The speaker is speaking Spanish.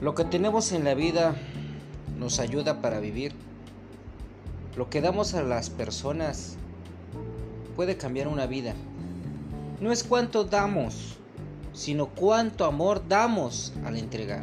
Lo que tenemos en la vida nos ayuda para vivir. Lo que damos a las personas puede cambiar una vida. No es cuánto damos, sino cuánto amor damos al entregar.